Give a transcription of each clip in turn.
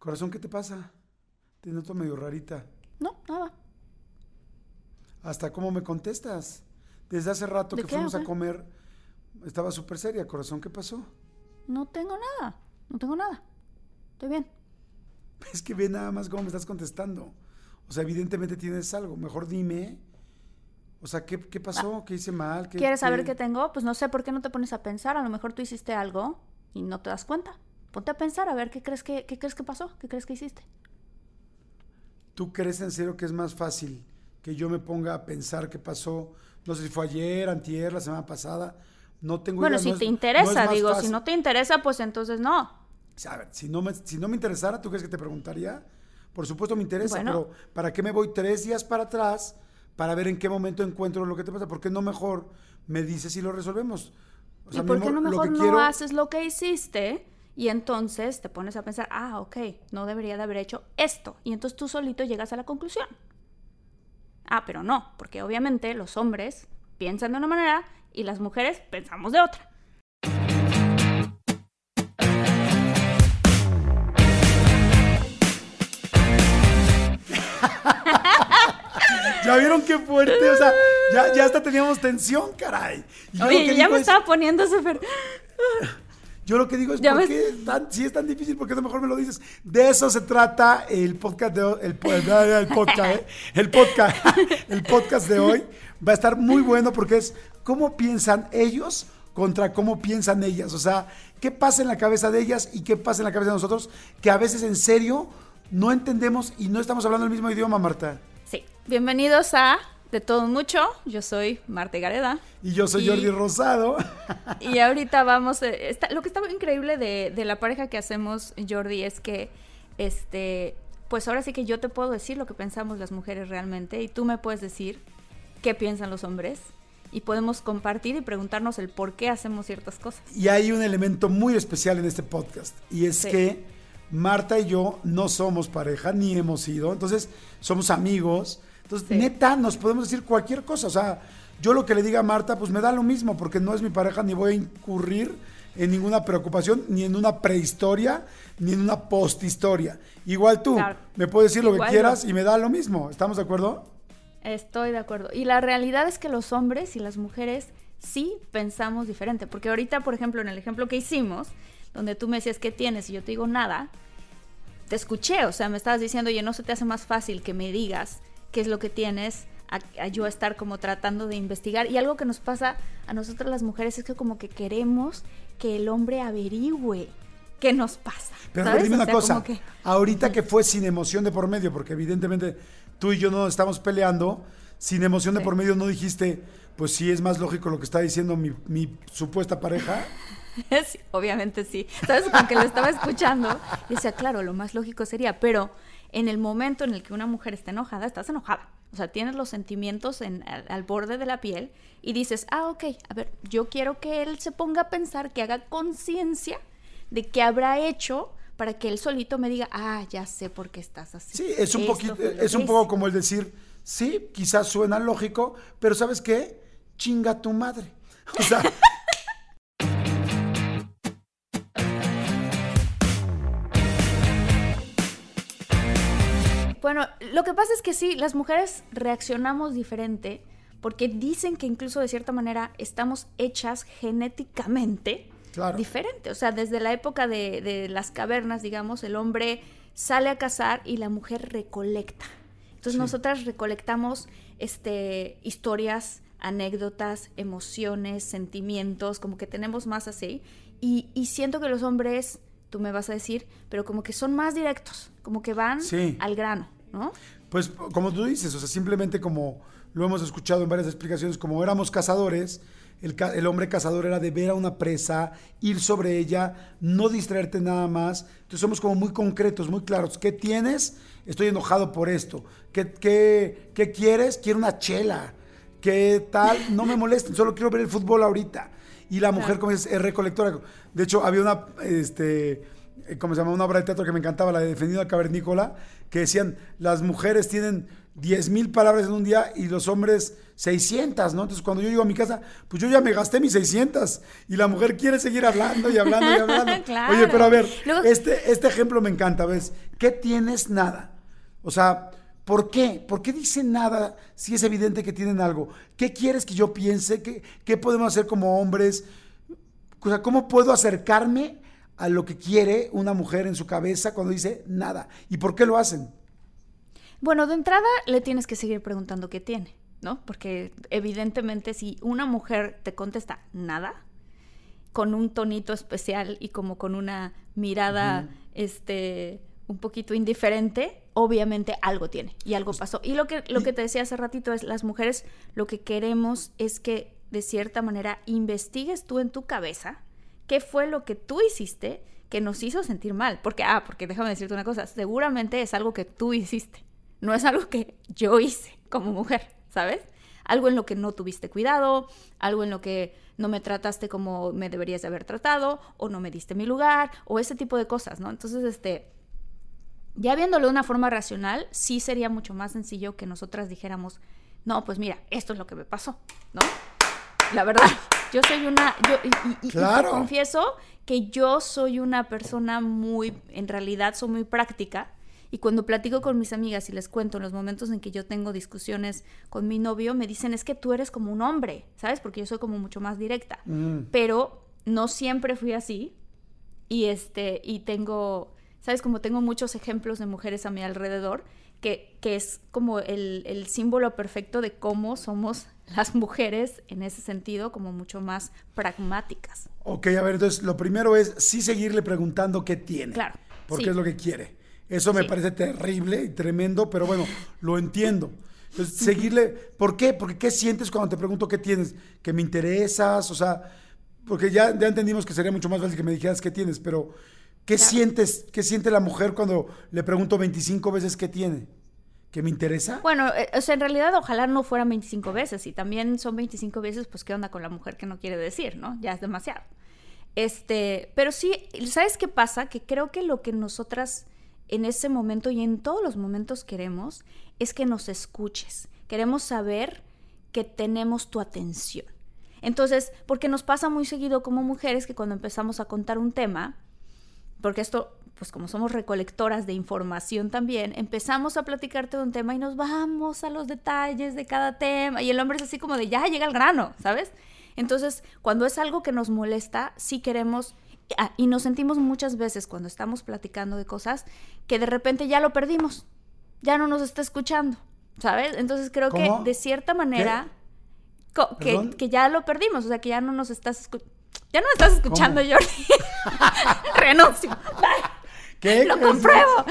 Corazón, ¿qué te pasa? Te noto medio rarita. No, nada. Hasta cómo me contestas. Desde hace rato ¿De que qué, fuimos a comer, estaba súper seria. Corazón, ¿qué pasó? No tengo nada. No tengo nada. Estoy bien. Es que ve nada más cómo me estás contestando. O sea, evidentemente tienes algo. Mejor dime. O sea, ¿qué, qué pasó? ¿Qué hice mal? ¿Qué- ¿Quieres saber qué tengo? Pues no sé por qué no te pones a pensar. A lo mejor tú hiciste algo y no te das cuenta. Ponte a pensar a ver qué crees que, qué crees que pasó, qué crees que hiciste. ¿Tú crees en serio que es más fácil que yo me ponga a pensar qué pasó? No sé si fue ayer, antier, la semana pasada. No tengo Bueno, idea, si no te es interesa, digo, si no te interesa, pues entonces no. A ver, si no, me, si no me interesara, ¿tú crees que te preguntaría? Por supuesto me interesa, Bueno. pero ¿para qué me voy tres días para atrás para ver en qué momento encuentro lo que te pasa? ¿Por qué no mejor me dices y lo resolvemos? O sea, ¿Y por qué no mejor que no quiero- haces lo que hiciste? Y entonces te pones a pensar, ah, ok, no debería de haber hecho esto. Y entonces tú solito llegas a la conclusión. Ah, pero no, porque obviamente los hombres piensan de una manera y las mujeres pensamos de otra. ¿Ya vieron qué fuerte? O sea, ya, ya hasta teníamos tensión, caray. Y Oye, ya me es- estaba poniendo súper... Yo lo que digo es, ¿por me- qué es tan- si es tan difícil, por qué no mejor me lo dices? De eso se trata el podcast de hoy, el, po- el podcast, ¿eh? el podcast, el podcast de hoy. Va a estar muy bueno porque es cómo piensan ellos contra cómo piensan ellas. O sea, qué pasa en la cabeza de ellas y qué pasa en la cabeza de nosotros, que a veces en serio no entendemos y no estamos hablando el mismo idioma, Marta. Sí, bienvenidos a De Todo Mucho. Yo soy Marta Gareda. Y yo soy Y- Jordi Rosado. Y ahorita vamos, eh, está- lo que está increíble de, de la pareja que hacemos, Jordi, es que, este, pues ahora sí que yo te puedo decir lo que pensamos las mujeres realmente y tú me puedes decir qué piensan los hombres y podemos compartir y preguntarnos el por qué hacemos ciertas cosas. Y hay un elemento muy especial en este podcast. Y es Sí. que Marta y yo no somos pareja, ni hemos sido. Entonces, somos amigos. Entonces, Sí. neta, nos podemos decir cualquier cosa. O sea, yo lo que le diga a Marta, pues me da lo mismo, porque no es mi pareja, ni voy a incurrir en ninguna preocupación, ni en una prehistoria, ni en una posthistoria. Igual tú, Claro. me puedes decir lo que quieras y me da lo mismo. ¿Estamos de acuerdo? Estoy de acuerdo. Y la realidad es que los hombres y las mujeres sí pensamos diferente. Porque ahorita, por ejemplo, en el ejemplo que hicimos, donde tú me decías qué tienes y yo te digo nada, te escuché. O sea, me estabas diciendo, oye, no se te hace más fácil que me digas qué es lo que tienes a, a yo estar como tratando de investigar. Y algo que nos pasa a nosotras las mujeres es que como que queremos que el hombre averigüe qué nos pasa. Pero ¿sabes? dime O una sea, cosa. que- Ahorita que fue sin emoción de por medio, porque evidentemente tú y yo no estamos peleando, sin emoción de Sí. por medio no dijiste, pues sí es más lógico lo que está diciendo mi, mi supuesta pareja. Sí, obviamente sí. ¿Sabes? Como que lo estaba escuchando y decía, claro, lo más lógico sería, pero en el momento en el que una mujer está enojada, estás enojada. O sea, tienes los sentimientos en, al, al borde de la piel y dices, ah, ok, a ver, yo quiero que él se ponga a pensar, que haga conciencia de qué habrá hecho para que él solito me diga, ah, ya sé por qué estás así. Sí, es un poquito, es un poco hice". como el decir, sí, quizás suena lógico, pero ¿sabes qué? Chinga tu madre. O sea, Bueno, lo que pasa es que sí, las mujeres reaccionamos diferente porque dicen que incluso de cierta manera estamos hechas genéticamente Claro. diferente. O sea, desde la época de, de las cavernas, digamos, el hombre sale a cazar y la mujer recolecta. Entonces Sí. nosotras recolectamos este, historias, anécdotas, emociones, sentimientos, como que tenemos más así. Y, y siento que los hombres, tú me vas a decir, pero como que son más directos, como que van Sí. al grano, ¿no? Pues como tú dices, o sea, simplemente como lo hemos escuchado en varias explicaciones, como éramos cazadores, el, ca- el hombre cazador era de ver a una presa, ir sobre ella, no distraerte nada más. Entonces somos como muy concretos, muy claros. ¿Qué tienes? Estoy enojado por esto. ¿Qué, qué, qué quieres? Quiero una chela. ¿Qué tal? No me molesten, solo quiero ver el fútbol ahorita. Y la mujer, como es, es recolectora. De hecho, había una, este, ¿cómo se llama? Una obra de teatro que me encantaba, la de Defendido al Cavernícola, que decían, las mujeres tienen 10 mil palabras en un día y los hombres 600, ¿no? Entonces, cuando yo llego a mi casa, pues yo ya me gasté mis 600 y la mujer quiere seguir hablando y hablando y hablando. Claro. Oye, pero a ver, Luego- este, este ejemplo me encanta, ¿ves? ¿Qué tienes? Nada. O sea, ¿por qué? ¿Por qué dicen nada si es evidente que tienen algo? ¿Qué quieres que yo piense? ¿Qué, qué podemos hacer como hombres? O sea, ¿cómo puedo acercarme a lo que quiere una mujer en su cabeza cuando dice nada? ¿Y por qué lo hacen? Bueno, de entrada le tienes que seguir preguntando qué tiene, ¿no? Porque evidentemente si una mujer te contesta nada, con un tonito especial y como con una mirada, este, un poquito indiferente, obviamente algo tiene y algo pasó. Y lo que, lo que te decía hace ratito es, las mujeres lo que queremos es que de cierta manera investigues tú en tu cabeza qué fue lo que tú hiciste que nos hizo sentir mal. Porque, ah, porque déjame decirte una cosa, seguramente es algo que tú hiciste, no es algo que yo hice como mujer, ¿sabes? Algo en lo que no tuviste cuidado, algo en lo que no me trataste como me deberías de haber tratado, o no me diste mi lugar, o ese tipo de cosas, ¿no? Entonces, este, ya viéndolo de una forma racional, sí sería mucho más sencillo que nosotras dijéramos, no, pues mira, esto es lo que me pasó, ¿no? La verdad, yo soy una, yo, y, y- y te Claro. confieso que yo soy una persona muy, en realidad soy muy práctica, y cuando platico con mis amigas y les cuento en los momentos en que yo tengo discusiones con mi novio, me dicen, es que tú eres como un hombre, ¿sabes? Porque yo soy como mucho más directa. Mm. Pero no siempre fui así. Y este, y tengo, ¿sabes? Como tengo muchos ejemplos de mujeres a mi alrededor, que, que es como el, el símbolo perfecto de cómo somos las mujeres en ese sentido, como mucho más pragmáticas. Ok, a ver, entonces lo primero es sí seguirle preguntando qué tiene. Claro, Porque sí. es lo que quiere. Eso me Sí. parece terrible y tremendo, pero bueno, lo entiendo. Entonces, seguirle, ¿por qué? Porque ¿qué sientes cuando te pregunto qué tienes? ¿Que me interesas? O sea, porque ya, ya entendimos que sería mucho más fácil que me dijeras qué tienes, pero ¿qué Claro. sientes? ¿Qué siente la mujer cuando le pregunto 25 veces qué tiene? ¿Que me interesa? Bueno, eh, o sea, en realidad ojalá no fueran 25 veces. Y también son 25 veces, pues, ¿qué onda con la mujer que no quiere decir, no? Ya es demasiado. Este, pero sí, ¿sabes qué pasa? Que creo que lo que nosotras en ese momento y en todos los momentos queremos es que nos escuches. Queremos saber que tenemos tu atención. Entonces, porque nos pasa muy seguido como mujeres que cuando empezamos a contar un tema, porque esto, pues como somos recolectoras de información también, empezamos a platicarte de un tema y nos vamos a los detalles de cada tema. Y el hombre es así como de, ya llega al grano, ¿sabes? Entonces, cuando es algo que nos molesta, sí queremos, ah, y nos sentimos muchas veces cuando estamos platicando de cosas, que de repente ya lo perdimos, ya no nos está escuchando, ¿sabes? Entonces creo ¿Cómo? que de cierta manera, que, que ya lo perdimos, o sea, que ya no nos estás escuchando. Ya no me estás escuchando, ¿Cómo? Jordi. Renuncio. ¿Qué? Lo compruebo.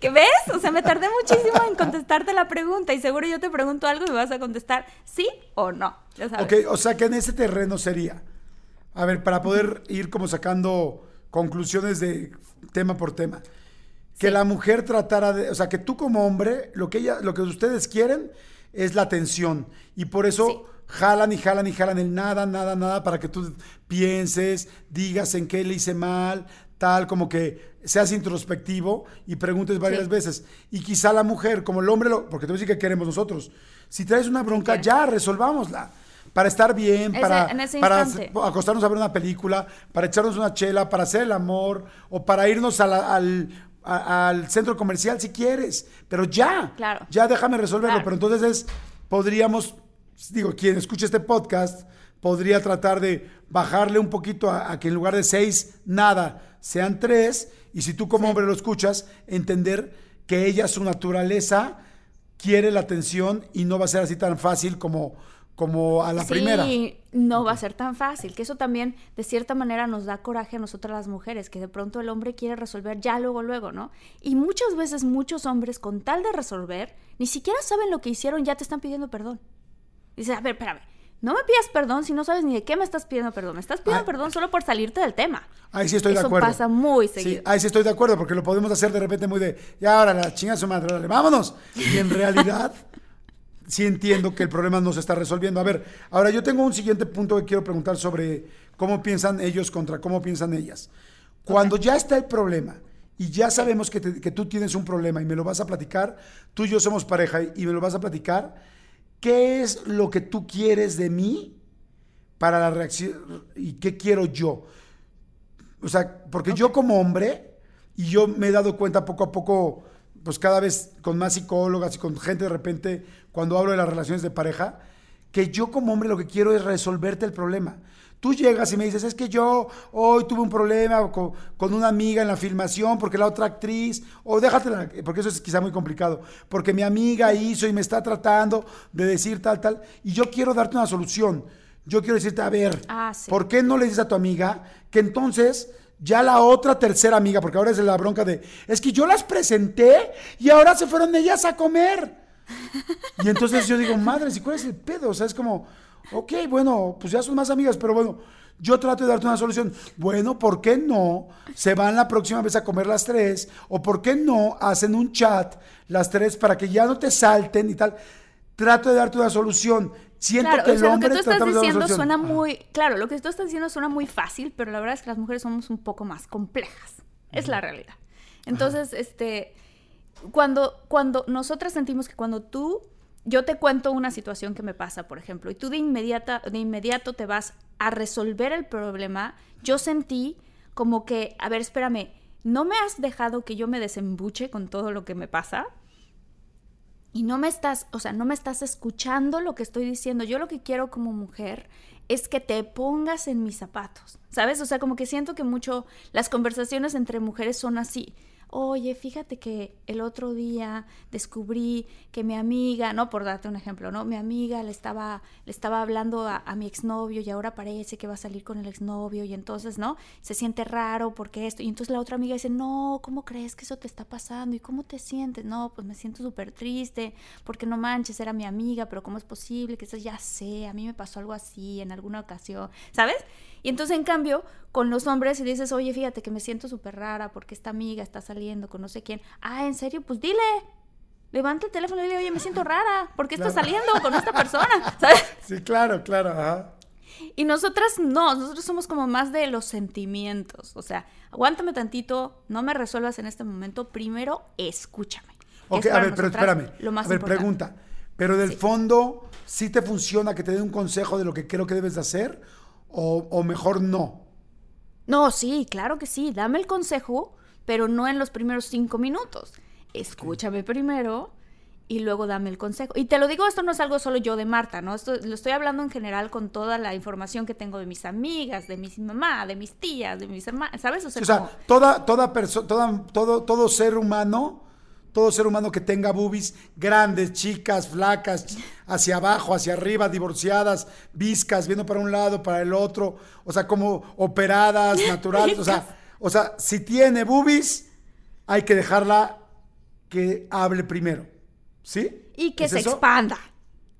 ¿Qué ves? O sea, me tardé muchísimo en contestarte la pregunta y seguro yo te pregunto algo y me vas a contestar sí o no. Ya sabes. Ok, o sea que en ese terreno sería, a ver, para poder ir como sacando conclusiones de tema por tema, que Sí. la mujer tratara de, o sea, que tú como hombre, lo que ella, lo que ustedes quieren es la atención y por eso Sí. Jalan y jalan y jalan el nada, nada, nada para que tú pienses, digas en qué le hice mal, tal, como que seas introspectivo y preguntes varias Sí. veces. Y quizá la mujer, como el hombre, lo, porque te voy a decir que queremos nosotros, si traes una bronca, ya resolvámosla. Para estar bien, Ese- para, acostarnos a ver una película, para echarnos una chela, para hacer el amor o para irnos a la- al, a- al centro comercial si quieres. Pero ya, Claro. ya déjame resolverlo. Claro. Pero entonces es, podríamos, digo, quien escuche este podcast podría tratar de bajarle un poquito a, a que en lugar de seis, nada, sean tres. Y si tú como hombre lo escuchas, entender que ella, su naturaleza, quiere la atención y no va a ser así tan fácil como, como a la sí, primera. no va a ser tan fácil. Que eso también, de cierta manera, nos da coraje a nosotras las mujeres, que de pronto el hombre quiere resolver ya luego, luego, ¿no? Y muchas veces muchos hombres, con tal de resolver, ni siquiera saben lo que hicieron, ya te están pidiendo perdón. Dices, a ver, espérame, no me pidas perdón si no sabes ni de qué me estás pidiendo perdón. Me estás pidiendo perdón solo por salirte del tema. Ahí sí estoy de Eso acuerdo. pasa muy Sí, seguido. ahí sí estoy de acuerdo, porque lo podemos hacer de repente muy de, ya ahora la chinga su madre, órale, vámonos. Y en realidad, sí entiendo que el problema no se está resolviendo. A ver, ahora yo tengo un siguiente punto que quiero preguntar sobre cómo piensan ellos contra cómo piensan ellas. Cuando ya está el problema y ya sabemos que, te- que tú tienes un problema y me lo vas a platicar, tú y yo somos pareja y me lo vas a platicar, ¿qué es lo que tú quieres de mí para la reacción y qué quiero yo? O sea, porque yo como hombre, y yo me he dado cuenta poco a poco, pues cada vez con más psicólogas y con gente de repente, cuando hablo de las relaciones de pareja, que yo como hombre lo que quiero es resolverte el problema. Tú llegas y me dices, es que yo hoy tuve un problema con, con una amiga en la filmación porque la otra actriz, o déjatela, porque eso es quizá muy complicado, porque mi amiga hizo y me está tratando de decir tal, tal, y yo quiero darte una solución. Yo quiero decirte, a ver, Ah, sí. ¿por qué no le dices a tu amiga que entonces ya la otra tercera amiga, porque ahora es la bronca de, es que yo las presenté y ahora se fueron ellas a comer? Y entonces yo digo, madre, ¿y cuál es el pedo? O sea, es como, ok, bueno, pues ya son más amigas, pero bueno, yo trato de darte una solución. Bueno, ¿por qué no se van la próxima vez a comer las tres? ¿O por qué no hacen un chat las tres para que ya no te salten y tal? Trato de darte una solución. Siento Claro, que o el sea, lo hombre que tú estás diciendo suena muy, claro, lo que tú estás diciendo suena muy fácil, pero la verdad es que las mujeres somos un poco más complejas. Es la realidad. Entonces, este, cuando, cuando nosotras sentimos que cuando tú, yo te cuento una situación que me pasa, por ejemplo, y tú de inmediata, de inmediato te vas a resolver el problema, yo sentí como que, a ver, espérame, ¿no me has dejado que yo me desembuche con todo lo que me pasa? y no me estás, o sea, no me estás escuchando lo que estoy diciendo. Yo lo que quiero como mujer es que te pongas en mis zapatos, ¿sabes? O sea, como que siento que mucho las conversaciones entre mujeres son así. Oye, fíjate que el otro día descubrí que mi amiga, no por darte un ejemplo, ¿no? Mi amiga le estaba, le estaba hablando a, mi exnovio y ahora parece que va a salir con el exnovio y entonces, ¿no? Se siente raro porque esto. Y entonces la otra amiga dice, no, ¿cómo crees que eso te está pasando? ¿Y cómo te sientes? No, pues me siento súper triste porque no manches, era mi amiga, pero ¿cómo es posible? Que eso ya sé, a mí me pasó algo así en alguna ocasión, ¿sabes? Y entonces, en cambio, con los hombres, si dices, oye, fíjate que me siento súper rara porque esta amiga está saliendo con no sé quién. Ah, ¿en serio? Pues dile. Levanta el teléfono y dile, oye, me siento rara. ¿Por qué estás saliendo con esta persona? ¿Sabes? Sí, claro, claro. Ajá. Y nosotras no, nosotros somos como más de los sentimientos. O sea, aguántame tantito, no me resuelvas en este momento, primero escúchame. Ok, Es a ver, pero espérame. Lo más a ver, importante. pregunta. Pero del Sí. fondo, ¿sí te funciona que te dé un consejo de lo que creo que debes de hacer? ¿O, o mejor no? No, sí, claro que sí, dame el consejo, pero no en los primeros cinco minutos. Escúchame primero y luego dame el consejo. Y te lo digo, esto no es algo solo yo de Marta, ¿no? Esto lo estoy hablando en general con toda la información que tengo de mis amigas, de mis mamá, de mis tías, de mis hermanas, ¿sabes? O sea, O sea, como- toda, toda persona, todo, todo ser humano, todo ser humano que tenga boobies grandes, chicas, flacas, hacia abajo, hacia arriba, divorciadas, viscas, viendo para un lado, para el otro, o sea, como operadas, naturales, o sea, o sea, si tiene boobies, hay que dejarla que hable primero, ¿sí? Y que ¿Es se eso? expanda.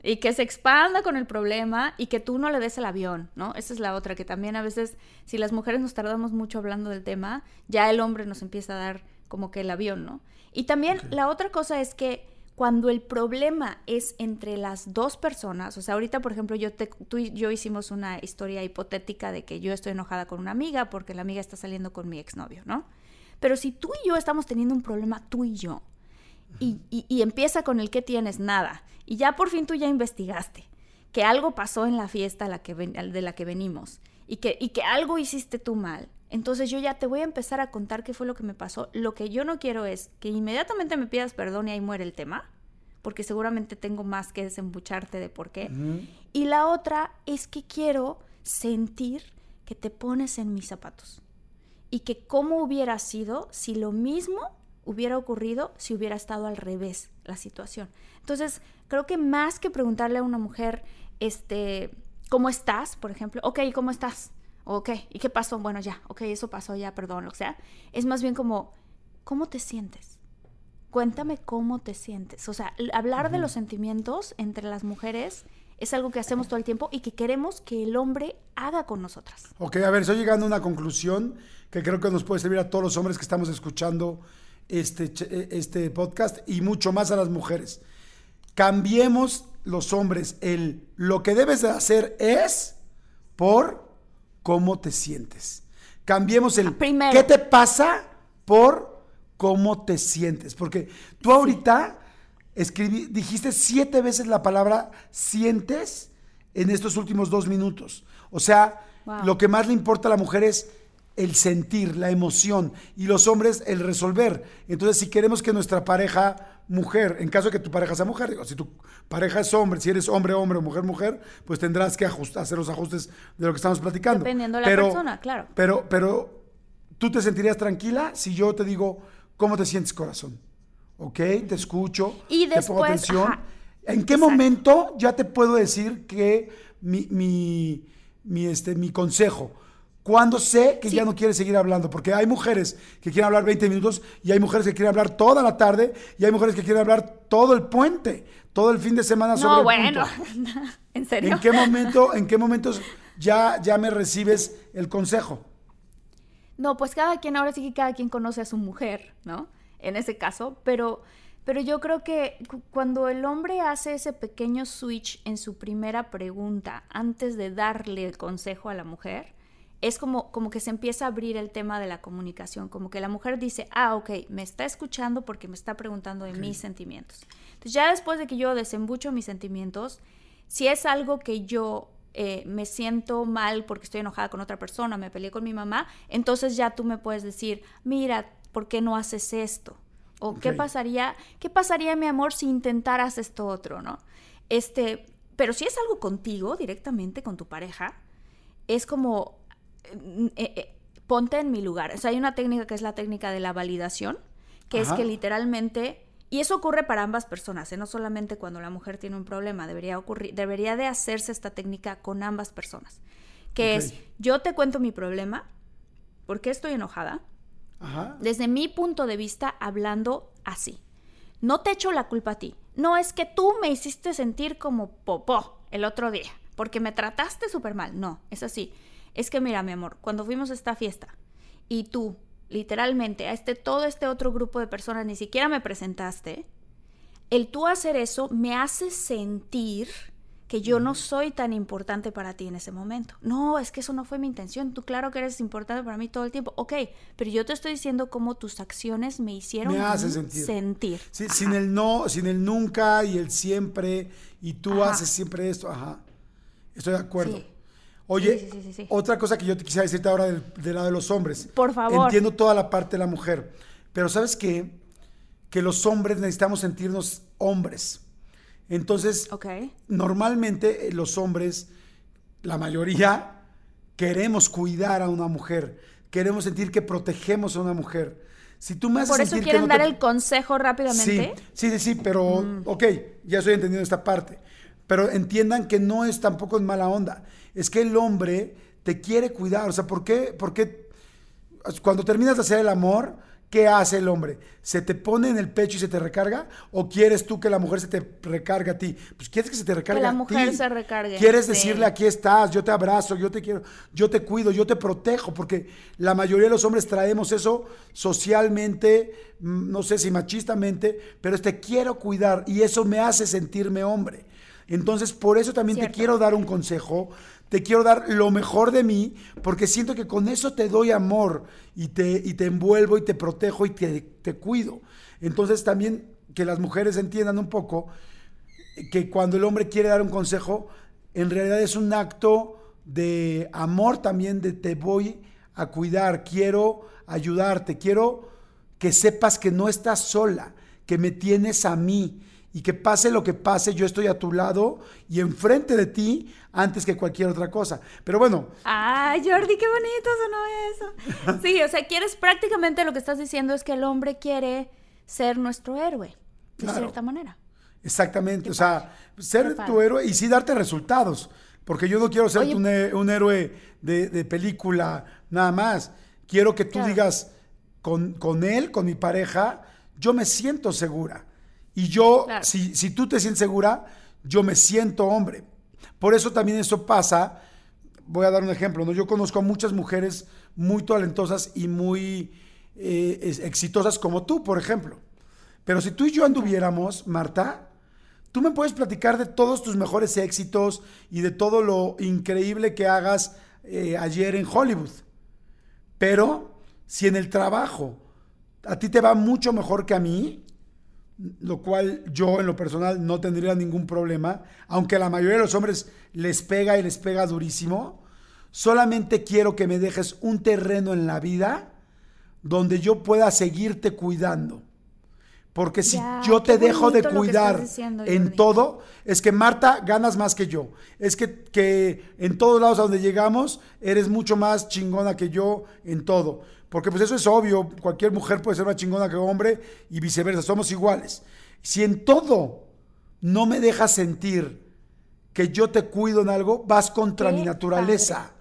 Y que se expanda con el problema y que tú no le des el avión, ¿no? Esa es la otra, que también a veces, si las mujeres nos tardamos mucho hablando del tema, ya el hombre nos empieza a dar como que el avión, ¿no? Y también la otra cosa es que cuando el problema es entre las dos personas, o sea, ahorita, por ejemplo, yo te, tú y yo hicimos una historia hipotética de que yo estoy enojada con una amiga porque la amiga está saliendo con mi exnovio, ¿no? Pero si tú y yo estamos teniendo un problema, tú y yo, y, y- y empieza con el que tienes nada. Y ya por fin tú ya investigaste que algo pasó en la fiesta a la que ven- de la que venimos y que, y que algo hiciste tú mal. Entonces yo ya te voy a empezar a contar qué fue lo que me pasó. Lo que yo no quiero es que inmediatamente me pidas perdón y ahí muere el tema, porque seguramente tengo más que desembucharte de por qué. Y la otra es que quiero sentir que te pones en mis zapatos y que cómo hubiera sido si lo mismo hubiera ocurrido si hubiera estado al revés la situación. Entonces, creo que más que preguntarle a una mujer, este, ¿cómo estás? Por ejemplo, ok, ¿cómo estás? Ok, ¿y qué pasó? Bueno, ya, ok, eso pasó, ya, perdón, o sea, es más bien como, ¿cómo te sientes? Cuéntame cómo te sientes. O sea, hablar de los sentimientos entre las mujeres es algo que hacemos todo el tiempo y que queremos que el hombre haga con nosotras. Ok, a ver, estoy llegando a una conclusión que creo que nos puede servir a todos los hombres que estamos escuchando este, este podcast y mucho más a las mujeres. Cambiemos los hombres el lo que debes de hacer es por cómo te sientes. Cambiemos el Primero. qué te pasa por cómo te sientes. Porque tú ahorita escribí, dijiste siete veces la palabra sientes en estos últimos dos minutos. O sea, Wow. lo que más le importa a la mujer es el sentir, la emoción, y los hombres el resolver. Entonces, si queremos que nuestra pareja mujer, en caso de que tu pareja sea mujer, digo, si tu pareja es hombre, si eres hombre, hombre o mujer, mujer, pues tendrás que ajustar, hacer los ajustes de lo que estamos platicando. Dependiendo de la persona, claro. Pero, pero, ¿tú te sentirías tranquila si yo te digo, ¿cómo te sientes, corazón? ¿Ok? Te escucho, Y te pongo después, atención. ajá, ¿En qué exacto. momento ya te puedo decir que mi, mi, mi, este, mi consejo? ¿Cuándo sé que Sí. ya no quieres seguir hablando? Porque hay mujeres que quieren hablar 20 minutos y hay mujeres que quieren hablar toda la tarde y hay mujeres que quieren hablar todo el puente, todo el fin de semana sobre No, el bueno, punto. ¿en serio? ¿En qué momento, en qué momentos ya, ya me recibes el consejo? No, pues cada quien, ahora sí que cada quien conoce a su mujer, ¿no? En ese caso, pero, pero yo creo que cu- cuando el hombre hace ese pequeño switch en su primera pregunta antes de darle el consejo a la mujer, es como, como que se empieza a abrir el tema de la comunicación, como que la mujer dice, ah, ok, me está escuchando porque me está preguntando de mis sentimientos. Entonces ya después de que yo desembucho mis sentimientos, si es algo que yo eh, me siento mal porque estoy enojada con otra persona, me peleé con mi mamá, entonces ya tú me puedes decir, mira, ¿por qué no haces esto? O qué pasaría, qué pasaría, mi amor, si intentaras esto otro, ¿no? Este, pero si es algo contigo, directamente con tu pareja, es como eh, eh, ponte en mi lugar. O sea, hay una técnica que es la técnica de la validación, que Ajá. es que literalmente, y eso ocurre para ambas personas, ¿eh? no solamente cuando la mujer tiene un problema, debería ocurrir, debería de hacerse esta técnica con ambas personas, que es yo te cuento mi problema, ¿por qué estoy enojada? Ajá. desde mi punto de vista hablando así. No te echo la culpa a ti. No es que tú me hiciste sentir como popó el otro día, porque me trataste súper mal. No, es así. Es que mira, mi amor, cuando fuimos a esta fiesta y tú, literalmente, a este todo este otro grupo de personas ni siquiera me presentaste, el tú hacer eso me hace sentir que yo no soy tan importante para ti en ese momento. No, es que eso no fue mi intención. Tú claro que eres importante para mí todo el tiempo. Ok, pero yo te estoy diciendo cómo tus acciones me hicieron Me hace sentir. sentir. Sí, sin el no, sin el nunca y el siempre, y tú Ajá. haces siempre esto, ajá. Estoy de acuerdo. Sí. Oye, Sí, sí, sí, otra cosa que yo te quisiera decirte ahora del, del lado de los hombres. Por favor. Entiendo toda la parte de la mujer, pero ¿sabes qué? Que los hombres necesitamos sentirnos hombres. Entonces, Ok. normalmente eh, los hombres, la mayoría, queremos cuidar a una mujer, queremos sentir que protegemos a una mujer. Si tú me haces Por eso sentir que quieren no dar te- el consejo rápidamente. Sí, sí, sí, sí, pero Mm. ok, ya estoy entendiendo esta parte. Pero entiendan que no es tampoco en mala onda. Es que el hombre te quiere cuidar. O sea, ¿por qué? ¿Por qué cuando terminas de hacer el amor, ¿qué hace el hombre? ¿Se te pone en el pecho y se te recarga? ¿O quieres tú que la mujer se te recargue a ti? Pues quieres que se te recargue la a mujer ti. se recargue, Quieres sí. decirle aquí estás, yo te abrazo, yo te quiero, yo te cuido, yo te protejo, porque la mayoría de los hombres traemos eso socialmente, mm, no sé si machistamente, pero es te quiero cuidar y eso me hace sentirme hombre. Entonces, por eso también te quiero dar un consejo, te quiero dar lo mejor de mí, porque siento que con eso te doy amor y te, y te envuelvo y te protejo y te, te cuido. Entonces, también que las mujeres entiendan un poco que cuando el hombre quiere dar un consejo, en realidad es un acto de amor también, de te voy a cuidar, quiero ayudarte, quiero que sepas que no estás sola, que me tienes a mí y que pase lo que pase, yo estoy a tu lado y enfrente de ti antes que cualquier otra cosa. Pero bueno, Ay, Jordi, qué bonito sonó eso. Sí, o sea, quieres prácticamente lo que estás diciendo es que el hombre quiere ser nuestro héroe, de Claro. cierta manera. Exactamente, o sea, ser Qué tu padre. héroe y sí darte resultados, porque yo no quiero ser Oye. un, héroe de, de película nada más, quiero que tú Claro. digas, con, con él, con mi pareja, yo me siento segura. Y yo, Claro. si, si tú te sientes segura, yo me siento hombre. Por eso también eso pasa. Voy a dar un ejemplo. ¿no? Yo conozco a muchas mujeres muy talentosas y muy eh, exitosas como tú, por ejemplo. Pero si tú y yo anduviéramos, Marta, tú me puedes platicar de todos tus mejores éxitos y de todo lo increíble que hagas eh, ayer en Hollywood. Pero si en el trabajo a ti te va mucho mejor que a mí, lo cual yo en lo personal no tendría ningún problema, aunque a la mayoría de los hombres les pega y les pega durísimo, solamente quiero que me dejes un terreno en la vida donde yo pueda seguirte cuidando. Porque si Ya, yo te dejo de cuidar diciendo, en todo, es que Marta ganas más que yo. Es que, que en todos lados a donde llegamos eres mucho más chingona que yo en todo. Porque pues eso es obvio, cualquier mujer puede ser más chingona que hombre y viceversa, somos iguales. Si en todo no me dejas sentir que yo te cuido en algo, vas contra mi naturaleza.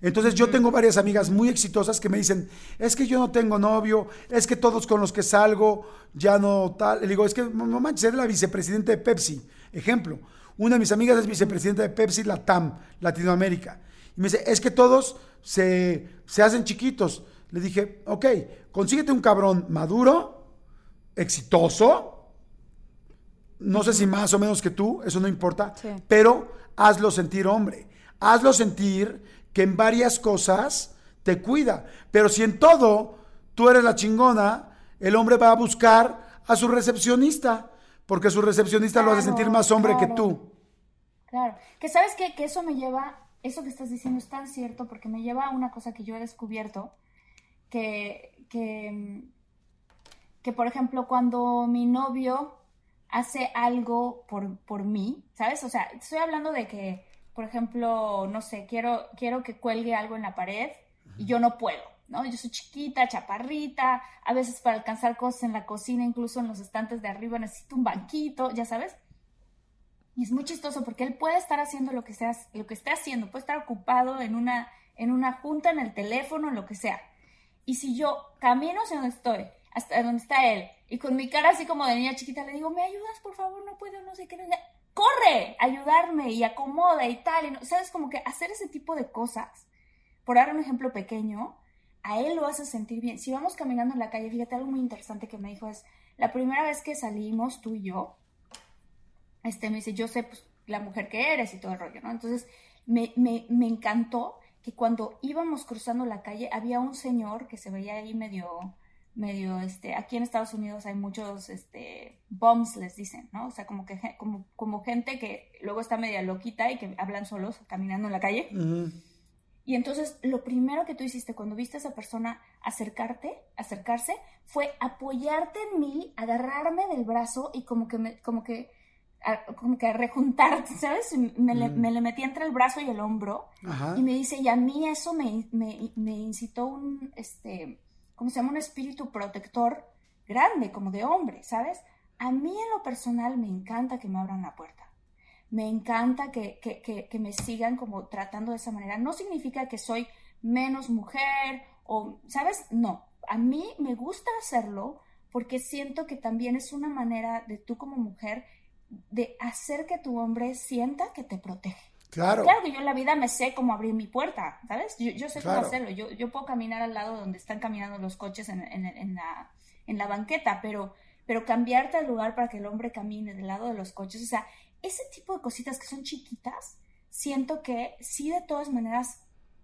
Entonces yo tengo varias amigas muy exitosas que me dicen, es que yo no tengo novio, es que todos con los que salgo ya no tal. Le digo, es que no manches, eres la vicepresidenta de Pepsi. Ejemplo, una de mis amigas es vicepresidenta de Pepsi Latam, Latinoamérica. Y me dice, es que todos se, se hacen chiquitos. Le dije, ok, consíguete un cabrón maduro, exitoso, no sé si más o menos que tú, eso no importa, Sí. pero hazlo sentir hombre. Hazlo sentir que en varias cosas te cuida. Pero si en todo tú eres la chingona, el hombre va a buscar a su recepcionista, porque su recepcionista lo hace sentir más hombre que tú. Claro, que sabes qué? que eso me lleva, eso que estás diciendo es tan cierto porque me lleva a una cosa que yo he descubierto, que, que, que por ejemplo cuando mi novio hace algo por, por mí, ¿sabes? O sea, estoy hablando de que, por ejemplo, no sé, quiero, quiero que cuelgue algo en la pared y yo no puedo, ¿no? Yo soy chiquita, chaparrita, a veces para alcanzar cosas en la cocina, incluso en los estantes de arriba necesito un banquito, ya sabes. Y es muy chistoso porque él puede estar haciendo lo que, sea, lo que esté haciendo, puede estar ocupado en una, en una junta, en el teléfono, en lo que sea. Y si yo camino hacia donde estoy, hasta donde está él, y con mi cara así como de niña chiquita le digo, ¿me ayudas, por favor? No puedo, no sé qué. no sé". Corre, ayudarme y acomoda y tal. Y no- ¿Sabes? Como que hacer ese tipo de cosas, por dar un ejemplo pequeño, a él lo hace sentir bien. Si vamos caminando en la calle, fíjate, algo muy interesante que me dijo es, la primera vez que salimos tú y yo, este, me dice, yo sé pues, la mujer que eres y todo el rollo, ¿no? Entonces, me, me, me encantó que cuando íbamos cruzando la calle, había un señor que se veía ahí medio, medio, este, aquí en Estados Unidos hay muchos, este, bums les dicen, ¿no? O sea, como que, como, como gente que luego está media loquita y que hablan solos caminando en la calle. Y entonces lo primero que tú hiciste cuando viste a esa persona acercarte, acercarse, fue apoyarte en mí, agarrarme del brazo y como que me, como que, a- como que rejuntarte, ¿sabes? Me, le, Mm. me le metí entre el brazo y el hombro Ajá. y me dice, y a mí eso me, me, me incitó un, este, ¿cómo se llama? Un espíritu protector grande, como de hombre, ¿sabes? A mí en lo personal me encanta que me abran la puerta. Me encanta que, que, que, que me sigan como tratando de esa manera. No significa que soy menos mujer o, ¿sabes? No. A mí me gusta hacerlo porque siento que también es una manera de tú como mujer de hacer que tu hombre sienta que te protege. Claro. Claro que yo en la vida me sé cómo abrir mi puerta, ¿sabes? Yo, yo sé Claro. cómo hacerlo. Yo, yo puedo caminar al lado donde están caminando los coches en, en- en la, en la banqueta, pero, pero cambiarte al lugar para que el hombre camine del lado de los coches, o sea, ese tipo de cositas que son chiquitas, siento que sí de todas maneras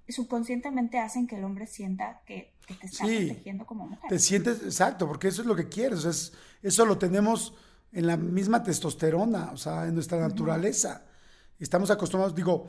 subconscientemente hacen que el hombre sienta que, que te está Sí. protegiendo como mujer. Te sientes, exacto, porque eso es lo que quieres. es- eso lo tenemos en la misma testosterona, o sea, en nuestra naturaleza. Estamos acostumbrados, digo,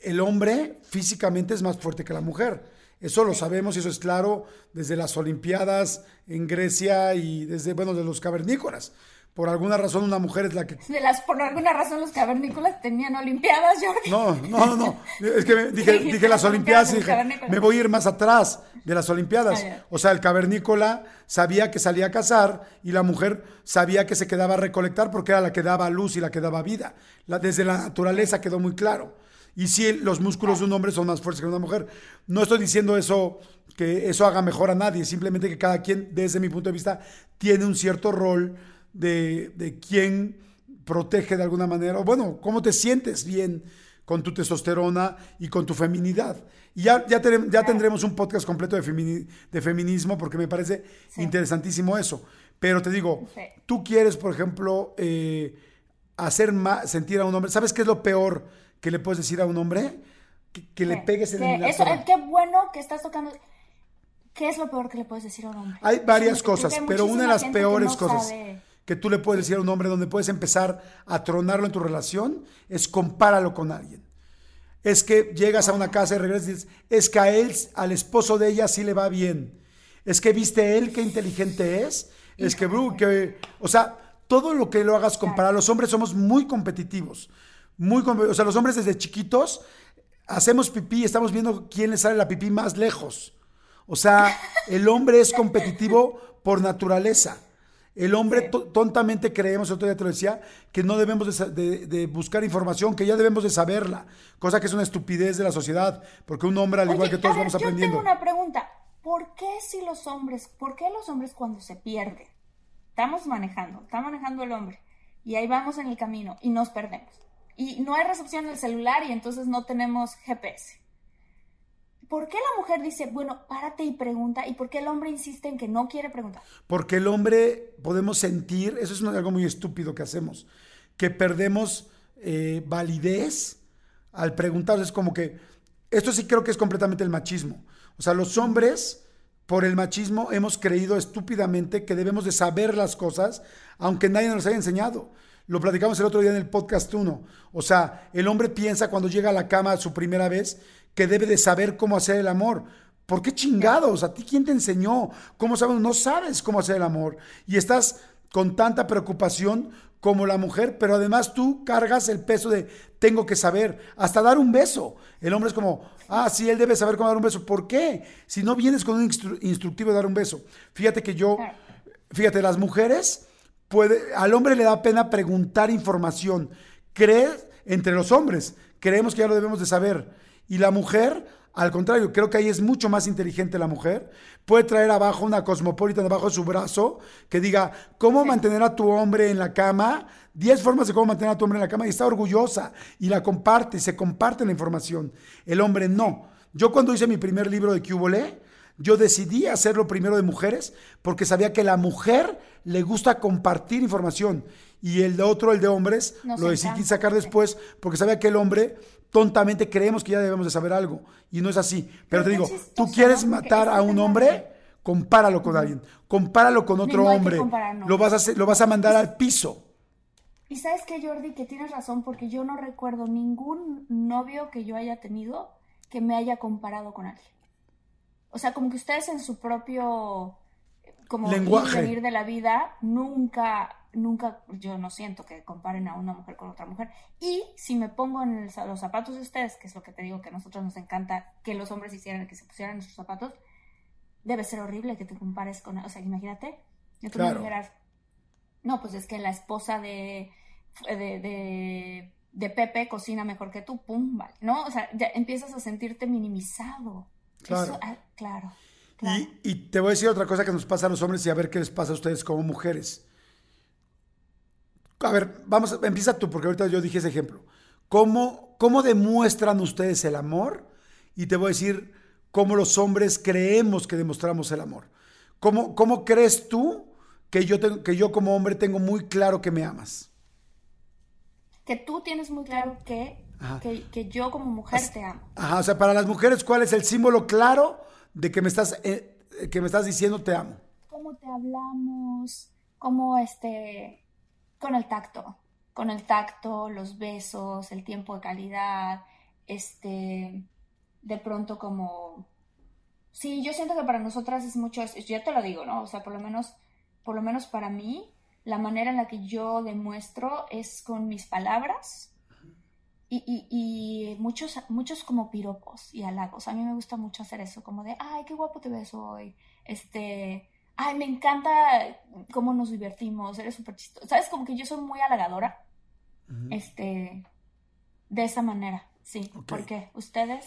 el hombre físicamente es más fuerte que la mujer. Eso lo sabemos y eso es claro desde las Olimpiadas en Grecia y desde, bueno, de los cavernícolas. Por alguna razón una mujer es la que... De las, por alguna razón los cavernícolas tenían olimpiadas, Jordi. No, no, no, no. Es que me- dije, dije las Olimpiadas y dije, me voy a ir más atrás de las Olimpiadas. Ah. O sea, el cavernícola sabía que salía a cazar y la mujer sabía que se quedaba a recolectar porque era la que daba luz y la que daba vida. La- desde la naturaleza quedó muy claro. Y sí, los músculos de un hombre son más fuertes que de una mujer. No estoy diciendo eso, que eso haga mejor a nadie, simplemente que cada quien, desde mi punto de vista, tiene un cierto rol de, de quién protege de alguna manera, o bueno, cómo te sientes bien con tu testosterona y con tu feminidad. Y ya, ya, ya tendremos un podcast completo de, de feminismo porque me parece interesantísimo eso. Pero te digo, tú quieres, por ejemplo, eh, hacer más, sentir a un hombre. ¿Sabes qué es lo peor que le puedes decir a un hombre? Que, le pegues en el eso, Qué bueno que estás tocando. ¿Qué es lo peor que le puedes decir a un hombre? Hay varias cosas, pero una de las peores cosas que tú le puedes decir a un hombre donde puedes empezar a tronarlo en tu relación es compáralo con alguien. Es que llegas a una casa y regresas y dices, es que a él, al esposo de ella sí le va bien. Es que viste él qué inteligente es. Es que, bro, que, o sea, todo lo que lo hagas comparar, los hombres somos muy competitivos. Muy, o sea, los hombres desde chiquitos hacemos pipí y estamos viendo quién le sale la pipí más lejos. O sea, el hombre es competitivo por naturaleza. El hombre tontamente creemos, otro día te lo decía, que no debemos de, buscar información, que ya debemos de saberla, cosa que es una estupidez de la sociedad, porque un hombre, al igual que todos, vamos aprendiendo. Yo tengo una pregunta. ¿Por qué si los hombres, por qué los hombres cuando se pierden, estamos manejando, está manejando el hombre, y ahí vamos en el camino y nos perdemos, y no hay recepción del celular y entonces no tenemos GPS? ¿Por qué la mujer dice, bueno, párate y pregunta? ¿Y por qué el hombre insiste en que no quiere preguntar? Porque el hombre podemos sentir, eso es algo muy estúpido que hacemos, que perdemos eh, validez al preguntar. Es como que, esto sí creo que es completamente el machismo. O sea, los hombres, por el machismo, hemos creído estúpidamente que debemos de saber las cosas, aunque nadie nos haya enseñado. Lo platicamos el otro día en el podcast 1. O sea, el hombre piensa cuando llega a la cama su primera vez que debe de saber cómo hacer el amor. ¿Por qué chingados? ¿A ti quién te enseñó? ¿Cómo sabes? No sabes cómo hacer el amor. Y estás con tanta preocupación como la mujer, pero además tú cargas el peso de tengo que saber, hasta dar un beso. El hombre es como, ah, sí, él debe saber cómo dar un beso. ¿Por qué? Si no vienes con un instructivo de dar un beso. Fíjate que yo, fíjate, las mujeres, puede, al hombre le da pena preguntar información. Crees entre los hombres, creemos que ya lo debemos de saber y la mujer, al contrario, creo que ahí es mucho más inteligente la mujer. Puede traer abajo una cosmopolita debajo de su brazo que diga cómo mantener a tu hombre en la cama, 10 formas de cómo mantener a tu hombre en la cama y está orgullosa y la comparte y se comparte la información. El hombre no. Yo cuando hice mi primer libro de Cubole, yo decidí hacerlo primero de mujeres porque sabía que la mujer le gusta compartir información y el de otro, el de hombres, lo decidí sacar después porque sabía que el hombre tontamente creemos que ya debemos de saber algo y no es así. Pero, te digo, tú quieres matar a un hombre, compáralo con alguien, compáralo con otro hombre, lo, vas a lo vas a mandar al piso. Y sabes que Jordi, que tienes razón, porque yo no recuerdo ningún novio que yo haya tenido que me haya comparado con alguien. O sea, como que ustedes en su propio como lenguaje de la vida nunca nunca, yo no siento que comparen a una mujer con otra mujer. Y si me pongo en los zapatos de ustedes, que es lo que te digo que a nosotros nos encanta que los hombres hicieran, que se pusieran nuestros zapatos, debe ser horrible que te compares con, o sea, imagínate, tú me dijeras, no, pues es que la esposa de, de, de, Pepe cocina mejor que tú, pum, vale, ¿no? O sea, ya empiezas a sentirte minimizado. Claro. Ah, claro. Y, y, te voy a decir otra cosa que nos pasa a los hombres y a ver qué les pasa a ustedes como mujeres. A ver, vamos, empieza tú, porque ahorita yo dije ese ejemplo. ¿Cómo, ¿Cómo demuestran ustedes el amor? Y te voy a decir cómo los hombres creemos que demostramos el amor. ¿Cómo, cómo crees tú que yo, que yo como hombre tengo muy claro que me amas? Que tú tienes muy claro que, que, yo como mujer te amo. Ajá, o sea, para las mujeres, ¿cuál es el símbolo claro de que me estás, eh, que me estás diciendo te amo? ¿Cómo te hablamos? ¿Cómo este con el tacto, con el tacto, los besos, el tiempo de calidad, este, de pronto como, sí, yo siento que para nosotras es mucho, yo te lo digo, ¿no? O sea, por lo menos, por lo menos para mí, la manera en la que yo demuestro es con mis palabras y, y, y, muchos, muchos como piropos y halagos. A mí me gusta mucho hacer eso, como de, ay, qué guapo te ves hoy, este, ay, me encanta cómo nos divertimos, eres súper chistoso. ¿Sabes? Como que yo soy muy halagadora. Este, de esa manera, sí. ¿Por qué? ¿Ustedes?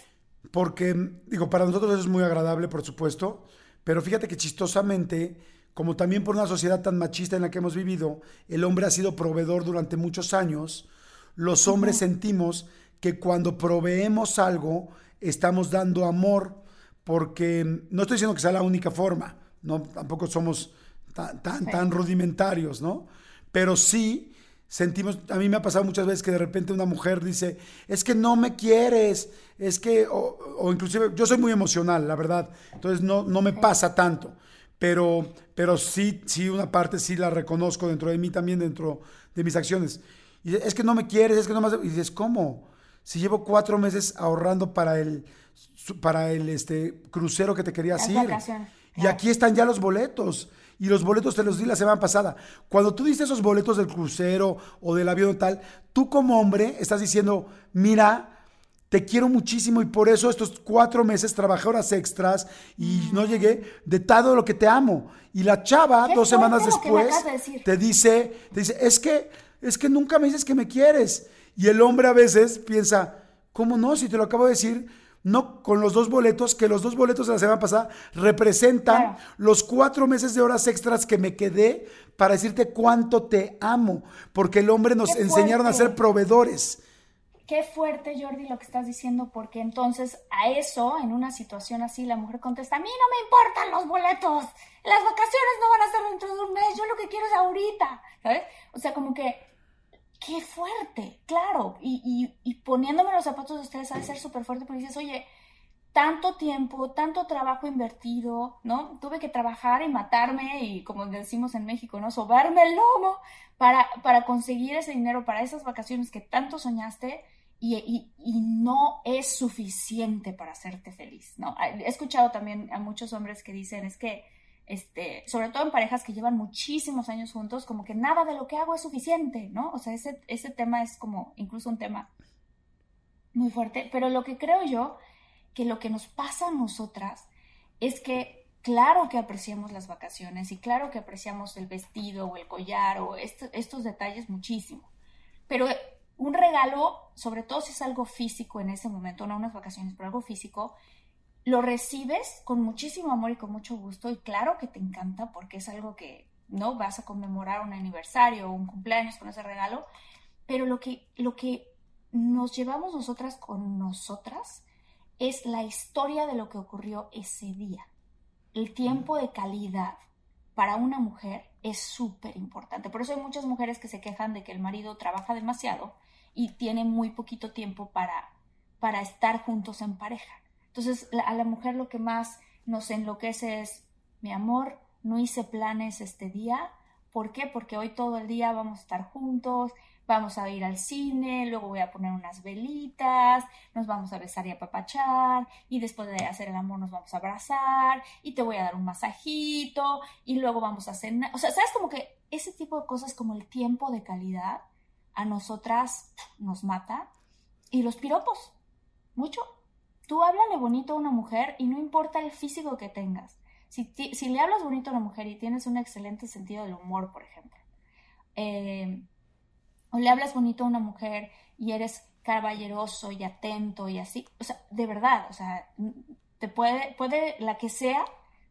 Porque, digo, para nosotros es muy agradable, por supuesto, pero fíjate que chistosamente, como también por una sociedad tan machista en la que hemos vivido, el hombre ha sido proveedor durante muchos años, los hombres sentimos que cuando proveemos algo, estamos dando amor, porque no estoy diciendo que sea la única forma, no, tampoco somos tan, tan, tan rudimentarios, ¿no? Pero sí sentimos, a mí me ha pasado muchas veces que de repente una mujer dice, es que no me quieres, es que, o, inclusive, yo soy muy emocional, la verdad, entonces no, no me pasa tanto, pero, pero sí, sí, una parte sí la reconozco dentro de mí también, dentro de mis acciones. Y es que no me quieres, es que no me... Y dices, ¿cómo? Si llevo cuatro meses ahorrando para el, para el este, crucero que te querías ir. Y aquí están ya los boletos. Y los boletos te los di la semana pasada. Cuando tú diste esos boletos del crucero o del avión tal, tú como hombre estás diciendo, mira, te quiero muchísimo y por eso estos cuatro meses trabajé horas extras y no llegué de todo lo que te amo. Y la chava, dos semanas después, te dice, te dice, es que, es que nunca me dices que me quieres. Y el hombre a veces piensa, ¿cómo no? Si te lo acabo de decir, no con los dos boletos, que los dos boletos de la semana pasada representan los cuatro meses de horas extras que me quedé para decirte cuánto te amo, porque el hombre nos enseñaron a ser proveedores. Qué fuerte, Jordi, lo que estás diciendo, porque entonces a eso, en una situación así, la mujer contesta, a mí no me importan los boletos, las vacaciones no van a ser dentro de un mes, yo lo que quiero es ahorita, ¿sabes? O sea, como que qué fuerte, claro. Y, poniéndome los zapatos de ustedes, ha ser súper fuerte porque dices, oye, tanto tiempo, tanto trabajo invertido, ¿no? Tuve que trabajar y matarme y, como decimos en México, ¿no? Sobarme el lomo para, para conseguir ese dinero para esas vacaciones que tanto soñaste y, y, no es suficiente para hacerte feliz, ¿no? He escuchado también a muchos hombres que dicen, es que este, sobre todo en parejas que llevan muchísimos años juntos, como que nada de lo que hago es suficiente, ¿no? O sea, ese, ese tema es como incluso un tema muy fuerte, pero lo que creo yo, que lo que nos pasa a nosotras es que claro que apreciamos las vacaciones y claro que apreciamos el vestido o el collar o estos detalles muchísimo, pero un regalo, sobre todo si es algo físico en ese momento, no unas vacaciones, pero algo físico, lo recibes con muchísimo amor y con mucho gusto y claro que te encanta porque es algo que no vas a conmemorar un aniversario o un cumpleaños con ese regalo, pero lo que, lo que nos llevamos nosotras con nosotras es la historia de lo que ocurrió ese día. El tiempo de calidad para una mujer es súper importante. Por eso hay muchas mujeres que se quejan de que el marido trabaja demasiado y tiene muy poquito tiempo para, para estar juntos en pareja. Entonces, a la mujer lo que más nos enloquece es, mi amor, no hice planes este día. ¿Por qué? Porque hoy todo el día vamos a estar juntos, vamos a ir al cine, luego voy a poner unas velitas, nos vamos a besar y a papachar, y después de hacer el amor nos vamos a abrazar, y te voy a dar un masajito, y luego vamos a cenar. O sea, ¿sabes? Como que ese tipo de cosas como el tiempo de calidad a nosotras nos mata. Y los piropos, mucho. Tú háblale bonito a una mujer y no importa el físico que tengas. Si, si le hablas bonito a una mujer y tienes un excelente sentido del humor, por ejemplo, eh, o le hablas bonito a una mujer y eres caballeroso y atento y así, o sea, de verdad, o sea, te puede, puede, la que sea,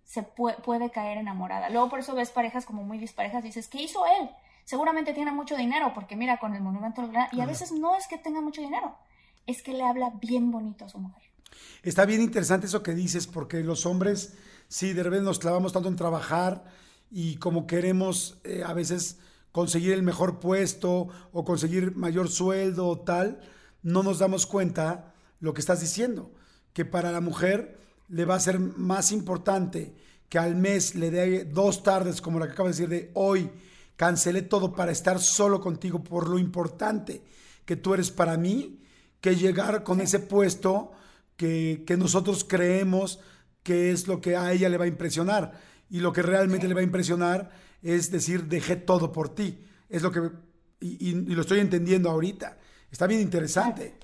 se puede, puede caer enamorada. Luego por eso ves parejas como muy disparejas y dices, ¿qué hizo él? Seguramente tiene mucho dinero, porque mira, con el monumento, y a veces no es que tenga mucho dinero, es que le habla bien bonito a su mujer. Está bien interesante eso que dices, porque los hombres, sí, de repente nos clavamos tanto en trabajar y como queremos eh, a veces conseguir el mejor puesto o conseguir mayor sueldo o tal, no nos damos cuenta lo que estás diciendo, que para la mujer le va a ser más importante que al mes le dé dos tardes, como la que acabo de decir de hoy, cancelé todo para estar solo contigo por lo importante que tú eres para mí, que llegar con ese puesto que, nosotros creemos que es lo que a ella le va a impresionar. Y lo que realmente le va a impresionar es decir, dejé todo por ti. Es lo que, y, lo estoy entendiendo ahorita. Está bien interesante.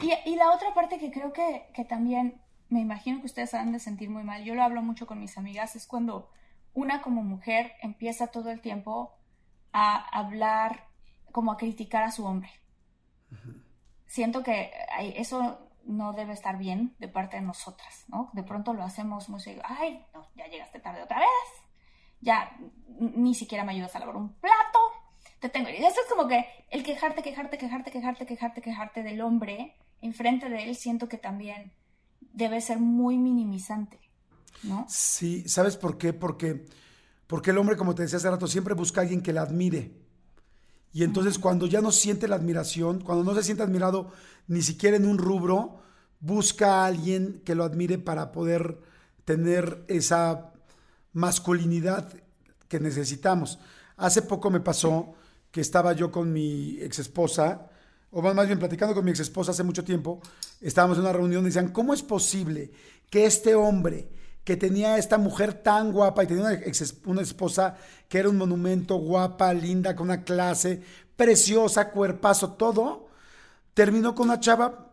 Y, la otra parte que creo que, que, también me imagino que ustedes han de sentir muy mal, yo lo hablo mucho con mis amigas, es cuando una como mujer empieza todo el tiempo a hablar, como a criticar a su hombre. Siento que eso no debe estar bien de parte de nosotras, ¿no? De pronto lo hacemos muy seguido, ay, no, ya llegaste tarde otra vez, ya ni siquiera me ayudas a lavar un plato, te tengo. Y eso es como que el quejarte, quejarte, quejarte, quejarte, quejarte, quejarte del hombre enfrente de él, siento que también debe ser muy minimizante, ¿no? Sí, ¿sabes por qué? Porque, porque el hombre, como te decía hace rato, siempre busca a alguien que la admire. Y entonces cuando ya no siente la admiración, cuando no se siente admirado ni siquiera en un rubro, busca a alguien que lo admire para poder tener esa masculinidad que necesitamos. Hace poco me pasó que estaba yo con mi ex esposa, o más bien platicando con mi ex esposa hace mucho tiempo, estábamos en una reunión y decían, ¿cómo es posible que este hombre que tenía esta mujer tan guapa y tenía una, esposa que era un monumento, guapa, linda, con una clase, preciosa, cuerpazo, todo, terminó con una chava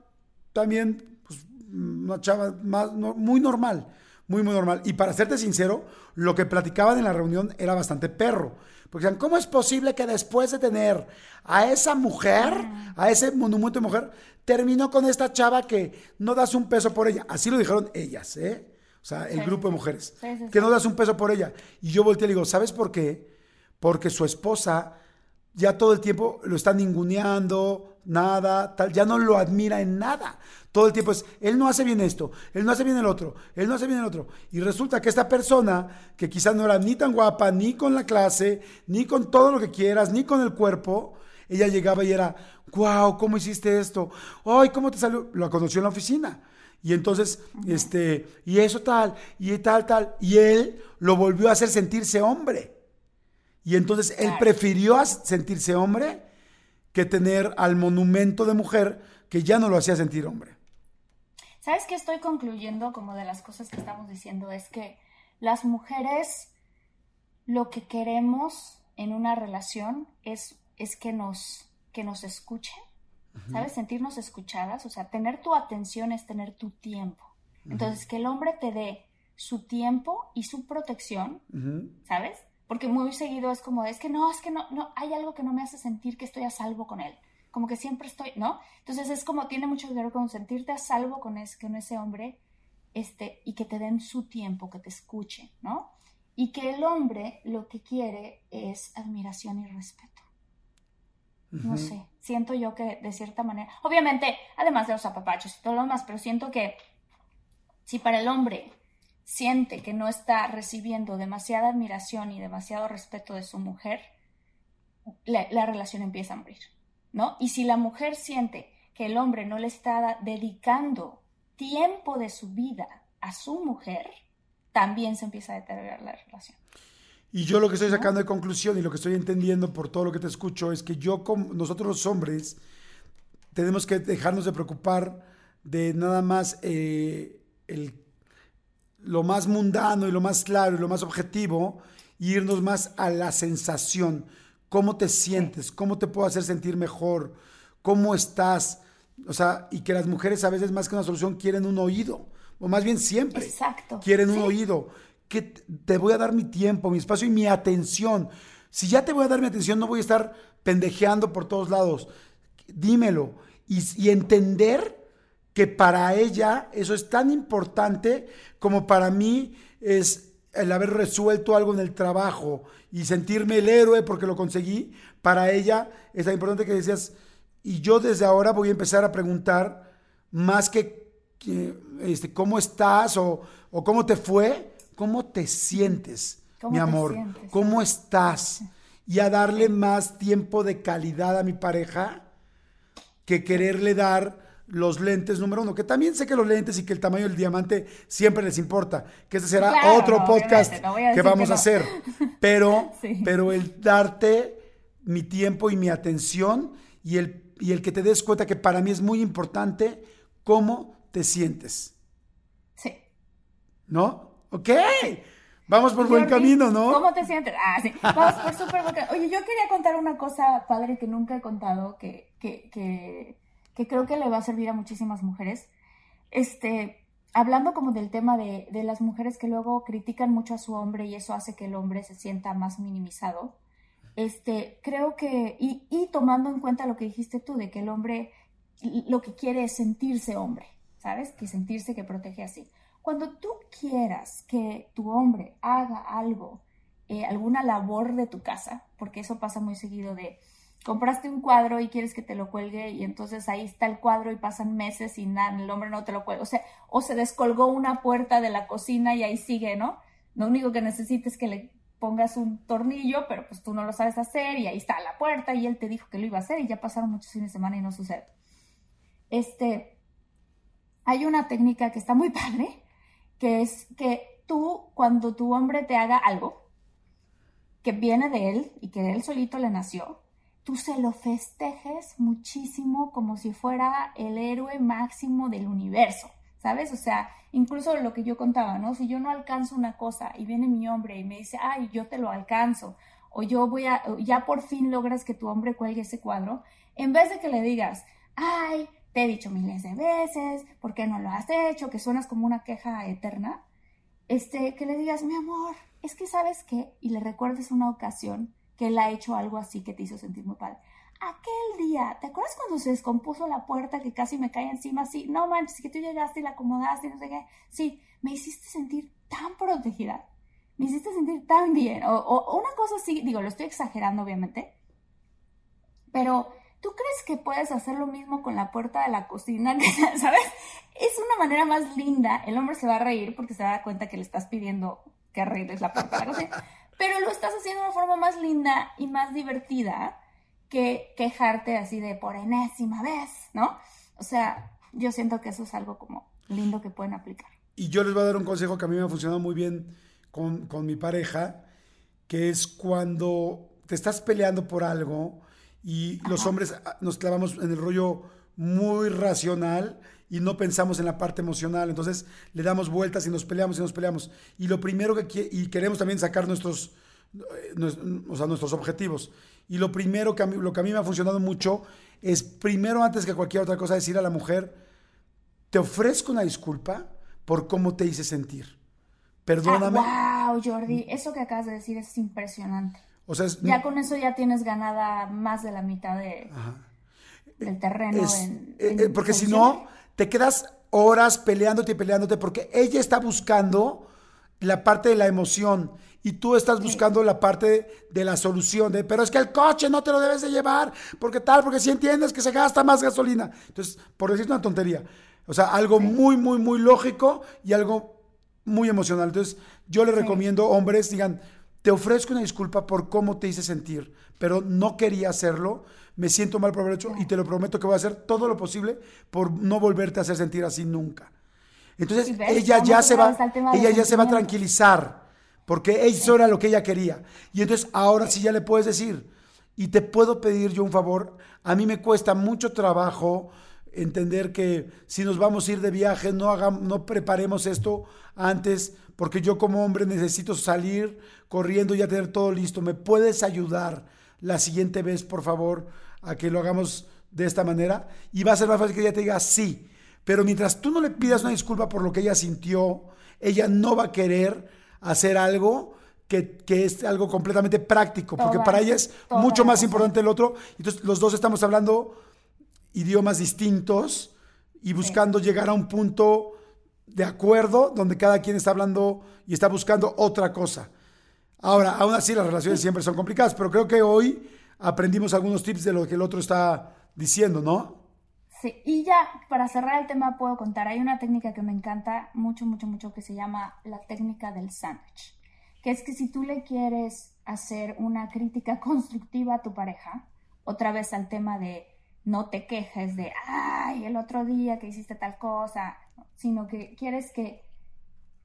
también, pues, una chava más, muy normal, muy, muy normal. Y para serte sincero, lo que platicaban en la reunión era bastante perro. Porque decían, ¿cómo es posible que después de tener a esa mujer, a ese monumento de mujer, terminó con esta chava que no das un peso por ella? Así lo dijeron ellas, ¿eh? O sea, el grupo de mujeres. que no das un peso por ella. Y yo volteé y le digo, ¿sabes por qué? Porque su esposa ya todo el tiempo lo está ninguneando, nada, tal, ya no lo admira en nada. Todo el tiempo es, él no hace bien esto, él no hace bien el otro, él no hace bien el otro. Y resulta que esta persona, que quizás no era ni tan guapa, ni con la clase, ni con todo lo que quieras, ni con el cuerpo, ella llegaba y era, wow, ¿cómo hiciste esto? Ay, ¿cómo te salió? Lo conoció en la oficina. Y entonces, este, y eso tal, y tal, tal. Y él lo volvió a hacer sentirse hombre. Y entonces él prefirió sentirse hombre que tener al monumento de mujer que ya no lo hacía sentir hombre. ¿Sabes qué estoy concluyendo como de las cosas que estamos diciendo? Es que las mujeres lo que queremos en una relación es, es que, nos, que nos escuchen, ¿sabes? Sentirnos escuchadas, o sea, tener tu atención es tener tu tiempo. Entonces, que el hombre te dé su tiempo y su protección, ¿sabes? Porque muy seguido es como, es que no, es que no, no, hay algo que no me hace sentir que estoy a salvo con él como que siempre estoy, ¿no? Entonces es como, tiene mucho que ver con sentirte a salvo con, ese, con ese hombre este, y que te den su tiempo, que te escuche, ¿no? Y que el hombre lo que quiere es admiración y respeto. No sé, siento yo que de cierta manera, obviamente, además de los apapachos y todo lo demás, pero siento que si para el hombre siente que no está recibiendo demasiada admiración y demasiado respeto de su mujer, la relación empieza a morir. ¿no? Y si la mujer siente que el hombre no le está dedicando tiempo de su vida a su mujer, también se empieza a deteriorar la relación. Y yo lo que estoy sacando de conclusión y lo que estoy entendiendo por todo lo que te escucho es que yo, como nosotros los hombres, tenemos que dejarnos de preocupar de nada más eh, el, lo más mundano y lo más claro y lo más objetivo, e irnos más a la sensación. Cómo te sientes, cómo te puedo hacer sentir mejor, cómo estás. O sea, y que las mujeres a veces más que una solución quieren un oído, o más bien siempre Exacto. quieren un oído, que te voy a dar mi tiempo, mi espacio y mi atención. Si ya te voy a dar mi atención, no voy a estar pendejeando por todos lados. Dímelo. Y, entender que para ella eso es tan importante como para mí es el haber resuelto algo en el trabajo y sentirme el héroe porque lo conseguí, para ella es tan importante que decías, y yo desde ahora voy a empezar a preguntar más que, este, cómo estás o, cómo te fue, cómo te sientes, mi amor, cómo estás, y a darle más tiempo de calidad a mi pareja que quererle dar los lentes número uno, que también sé que los lentes y que el tamaño del diamante siempre les importa, que ese será otro podcast que vamos a hacer, pero, pero el darte mi tiempo y mi atención y el, y el que te des cuenta que para mí es muy importante cómo te sientes. Sí. ¿No? Ok. Vamos por buen camino, ¿no? ¿Cómo te sientes? Ah, sí. Vamos por súper buen camino. Oye, yo quería contar una cosa padre que nunca he contado, que, que, que que creo que le va a servir a muchísimas mujeres. Este, hablando como del tema de, las mujeres que luego critican mucho a su hombre y eso hace que el hombre se sienta más minimizado, este, creo que, y, y tomando en cuenta lo que dijiste tú, de que el hombre lo que quiere es sentirse hombre, ¿sabes? Que sentirse que protege así. Cuando tú quieras que tu hombre haga algo eh, alguna labor de tu casa, porque eso pasa muy seguido de compraste un cuadro y quieres que te lo cuelgue y entonces ahí está el cuadro y pasan meses y nada, el hombre no te lo cuelga. O sea, o se descolgó una puerta de la cocina y ahí sigue, ¿no? Lo único que necesitas es que le pongas un tornillo, pero pues tú no lo sabes hacer y ahí está la puerta y él te dijo que lo iba a hacer y ya pasaron muchos fines de semana y no sucede. Este, hay una técnica que está muy padre, que es que tú cuando tu hombre te haga algo que viene de él y que él solito le nació, tú se lo festejes muchísimo como si fuera el héroe máximo del universo, ¿sabes? O sea, incluso lo que yo contaba, ¿no? Si yo no alcanzo una cosa y viene mi hombre y me dice, ay, yo te lo alcanzo, o yo voy a, ya por fin logras que tu hombre cuelgue ese cuadro, en vez de que le digas, ay, te he dicho miles de veces, ¿por qué no lo has hecho? Que suenas como una queja eterna, este, que le digas, mi amor, es que sabes qué, y le recuerdes una ocasión que él ha hecho algo así que te hizo sentir muy padre. Aquel día, ¿te acuerdas cuando se descompuso la puerta que casi me cae encima así? No manches, que tú llegaste y la acomodaste y no sé qué. Sí, me hiciste sentir tan protegida. Me hiciste sentir tan bien. O, o una cosa así, digo, lo estoy exagerando obviamente. Pero, ¿tú crees que puedes hacer lo mismo con la puerta de la cocina? ¿Sabes? Es una manera más linda. El hombre se va a reír porque se va a dar cuenta que le estás pidiendo que arregles la puerta de la cocina pero lo estás haciendo de una forma más linda y más divertida que quejarte así de por enésima vez, ¿no? O sea, yo siento que eso es algo como lindo que pueden aplicar. Y yo les voy a dar un consejo que a mí me ha funcionado muy bien con, con mi pareja, que es cuando te estás peleando por algo y los hombres ah, nos clavamos en el rollo muy racional y no pensamos en la parte emocional. Entonces le damos vueltas y nos peleamos y nos peleamos. Y lo primero que y queremos también sacar nuestros, eh, nuestros objetivos. Y lo primero que a mí, lo que a mí me ha funcionado mucho es primero antes que cualquier otra cosa decir a la mujer, te ofrezco una disculpa por cómo te hice sentir. Perdóname. Ah, wow, Jordi, eso que acabas de decir es impresionante. O sea, ya con eso ya tienes ganada más de la mitad de, del terreno. Eh, eh, porque si no, te quedas horas peleándote y peleándote porque ella está buscando la parte de la emoción y tú estás buscando la parte de la solución, de, pero es que el coche no te lo debes de llevar, porque tal, porque si entiendes que se gasta más gasolina. Entonces, por decir una tontería, o sea, algo muy, muy, muy lógico y algo muy emocional. Entonces, yo le recomiendo, hombres, digan, te ofrezco una disculpa por cómo te hice sentir, pero no quería hacerlo me siento mal por haber hecho y te lo prometo que voy a hacer todo lo posible por no volverte a hacer sentir así nunca. Entonces ella ya se va, ella ya se va a tranquilizar porque eso era lo que ella quería. Y entonces ahora sí ya le puedes decir y te puedo pedir yo un favor. A mí me cuesta mucho trabajo entender que si nos vamos a ir de viaje no hagamos, no preparemos esto antes porque yo como hombre necesito salir corriendo y ya tener todo listo. ¿Me puedes ayudar? la siguiente vez, por favor, a que lo hagamos de esta manera. Y va a ser más fácil que ella te diga sí. Pero mientras tú no le pidas una disculpa por lo que ella sintió, ella no va a querer hacer algo que, es algo completamente práctico, porque para ella es mucho más importante el otro. Entonces, los dos estamos hablando idiomas distintos y buscando llegar a un punto de acuerdo donde cada quien está hablando y está buscando otra cosa. Ahora, aún así las relaciones siempre son complicadas, pero creo que hoy aprendimos algunos tips de lo que el otro está diciendo, ¿no? Sí, y ya para cerrar el tema puedo contar, hay una técnica que me encanta mucho, mucho, mucho que se llama la técnica del sándwich, que es que si tú le quieres hacer una crítica constructiva a tu pareja, otra vez al tema de no te quejes de, ay, el otro día que hiciste tal cosa, sino que quieres que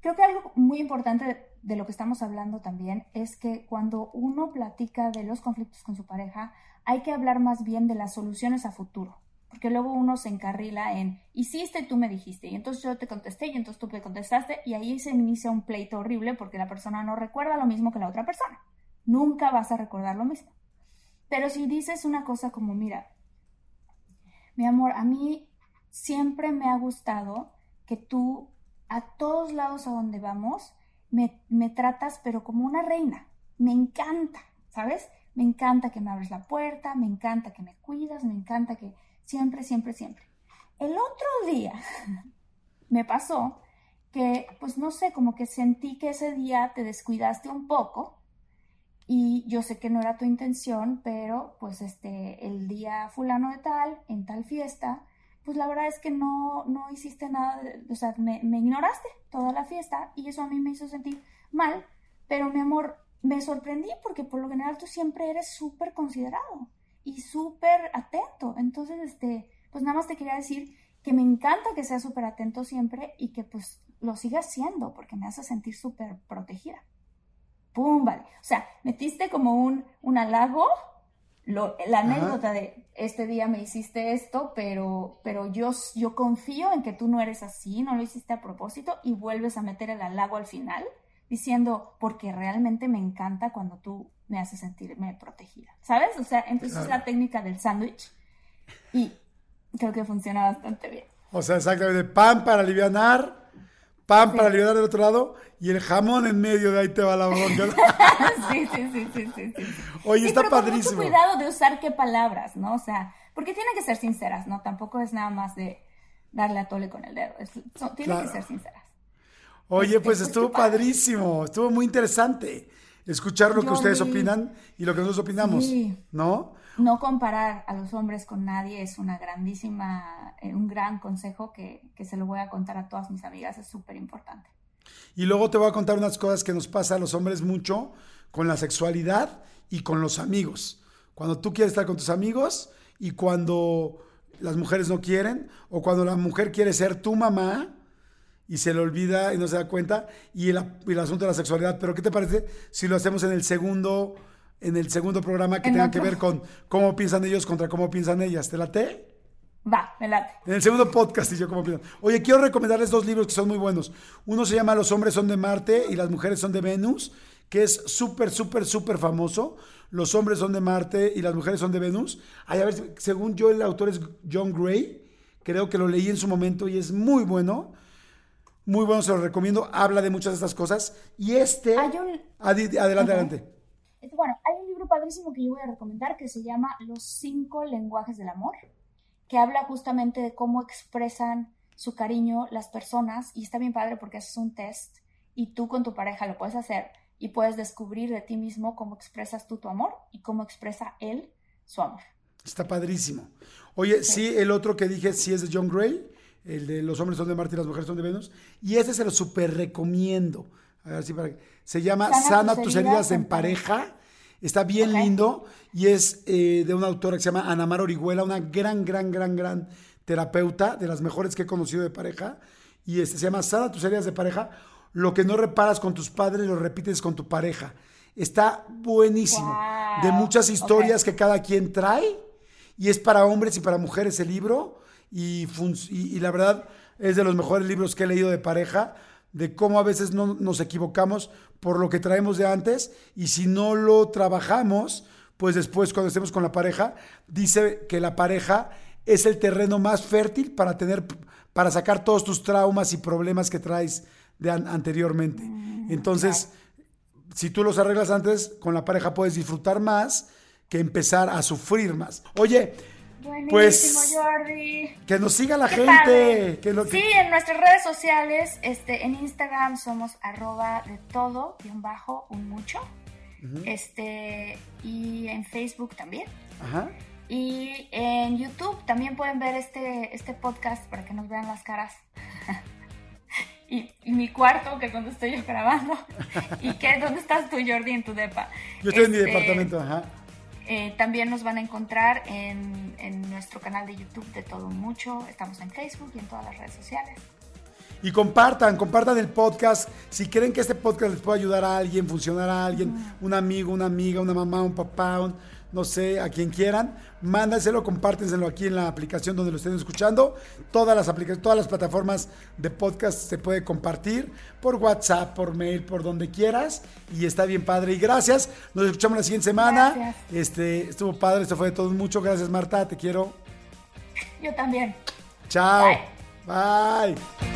Creo que algo muy importante de, lo que estamos hablando también es que cuando uno platica de los conflictos con su pareja, hay que hablar más bien de las soluciones a futuro. Porque luego uno se encarrila en hiciste, tú me dijiste, y entonces yo te contesté, y entonces tú me contestaste, y ahí se inicia un pleito horrible porque la persona no recuerda lo mismo que la otra persona. Nunca vas a recordar lo mismo. Pero si dices una cosa como, mira, mi amor, a mí siempre me ha gustado que tú a todos lados a donde vamos, me, me tratas pero como una reina. Me encanta, ¿sabes? Me encanta que me abres la puerta, me encanta que me cuidas, me encanta que siempre, siempre, siempre. El otro día me pasó que, pues no sé, como que sentí que ese día te descuidaste un poco y yo sé que no era tu intención, pero pues este, el día fulano de tal, en tal fiesta, pues la verdad es que no, no hiciste nada, o sea, me, ignoraste toda la fiesta y eso a mí me hizo sentir mal, pero mi amor, me sorprendí porque por lo general tú siempre eres súper considerado y súper atento. Entonces, este, pues nada más te quería decir que me encanta que seas súper atento siempre y que pues lo sigas siendo porque me hace sentir súper protegida. ¡Pum! Vale. O sea, metiste como un, un halago, lo, la anécdota de este día me hiciste esto, pero, pero yo, yo confío en que tú no eres así, no lo hiciste a propósito y vuelves a meter el halago al final diciendo, porque realmente me encanta cuando tú me haces sentirme protegida, ¿sabes? O sea, entonces es la técnica del sándwich y creo que funciona bastante bien. O sea, exactamente, pan para aliviar pan para aliviar del otro lado y el jamón en medio, de ahí te va la bronca. sí, sí, sí, sí, sí, Oye, está pero padrísimo. Con mucho cuidado de usar qué palabras, ¿no? O sea, porque tienen que ser sinceras, ¿no? Tampoco es nada más de darle a tole con el dedo. tienen que ser sinceras. Oye, este, pues, pues estuvo padrísimo, estuvo muy interesante escuchar lo que ustedes opinan y lo que nosotros opinamos, ¿no? No comparar a los hombres con nadie es una grandísima, eh, un gran consejo que, que se lo voy a contar a todas mis amigas, es súper importante. Y luego te voy a contar unas cosas que nos pasa a los hombres mucho con la sexualidad y con los amigos. Cuando tú quieres estar con tus amigos y cuando las mujeres no quieren, o cuando la mujer quiere ser tu mamá y se le olvida y no se da cuenta, y el, el asunto de la sexualidad. Pero ¿qué te parece si lo hacemos en el segundo, en el segundo programa que tenga que ver con cómo piensan ellos contra cómo piensan ellas? ¿Te late? Va, me late. En el segundo podcast, y yo cómo piensan. Oye, quiero recomendarles dos libros que son muy buenos. Uno se llama Los hombres son de Marte y las mujeres son de Venus, que es súper, súper, súper famoso. Los hombres son de Marte y las mujeres son de Venus. Ay, a ver, según yo, el autor es John Gray. Creo que lo leí en su momento y es muy bueno. Muy bueno, se lo recomiendo. Habla de muchas de estas cosas. Y este. Hay un... Adelante, adelante. Bueno, hay un libro padrísimo que yo voy a recomendar que se llama Los cinco lenguajes del amor, que habla justamente de cómo expresan su cariño las personas. Y está bien padre porque es un test y tú con tu pareja lo puedes hacer y puedes descubrir de ti mismo cómo expresas tú tu amor y cómo expresa él su amor. Está padrísimo. Oye, sí, el otro que dije sí es de John Gray el de los hombres son de Marte y las mujeres son de Venus. Y ese se lo súper recomiendo. A ver si para... Se llama Sana, tus heridas, en pareja. Está bien lindo y es eh, de una autora que se llama Anamar Orihuela, una gran, gran, gran, gran terapeuta, de las mejores que he conocido de pareja. Y este se llama Sana tus heridas de pareja. Lo que no reparas con tus padres, lo repites con tu pareja. Está buenísimo. De muchas historias que cada quien trae. Y es para hombres y para mujeres el libro y, y, la verdad es de los mejores libros que he leído de pareja, de cómo a veces no nos equivocamos por lo que traemos de antes y si no lo trabajamos, pues después cuando estemos con la pareja, dice que la pareja es el terreno más fértil para tener para sacar todos tus traumas y problemas que traes de anteriormente. Mm, Entonces, si tú los arreglas antes, con la pareja puedes disfrutar más que empezar a sufrir más. Oye, pues Jordi. Que nos siga la gente. Que Sí, en nuestras redes sociales, este, en Instagram somos arroba de todo, un bajo, un mucho. Este, y en Facebook también. Ajá. Y en YouTube también pueden ver este, este podcast para que nos vean las caras. y, mi cuarto, que es donde estoy yo grabando. y que dónde estás tú, Jordi, en tu depa. Yo estoy en mi este, departamento, ajá. Eh, también nos van a encontrar en, en, nuestro canal de YouTube de Todo Mucho. Estamos en Facebook y en todas las redes sociales. Y compartan, compartan el podcast. Si creen que este podcast les puede ayudar a alguien, funcionar a alguien, un amigo, una amiga, una mamá, un papá, un, no sé, a quien quieran, mándaselo, compártenselo aquí en la aplicación donde lo estén escuchando. Todas las aplicaciones, todas las plataformas de podcast se puede compartir por WhatsApp, por mail, por donde quieras. Y está bien padre. Y gracias. Nos escuchamos la siguiente semana. Este, estuvo padre, esto fue de todo mucho. Gracias, Marta, te quiero. Yo también. Chao. Bye.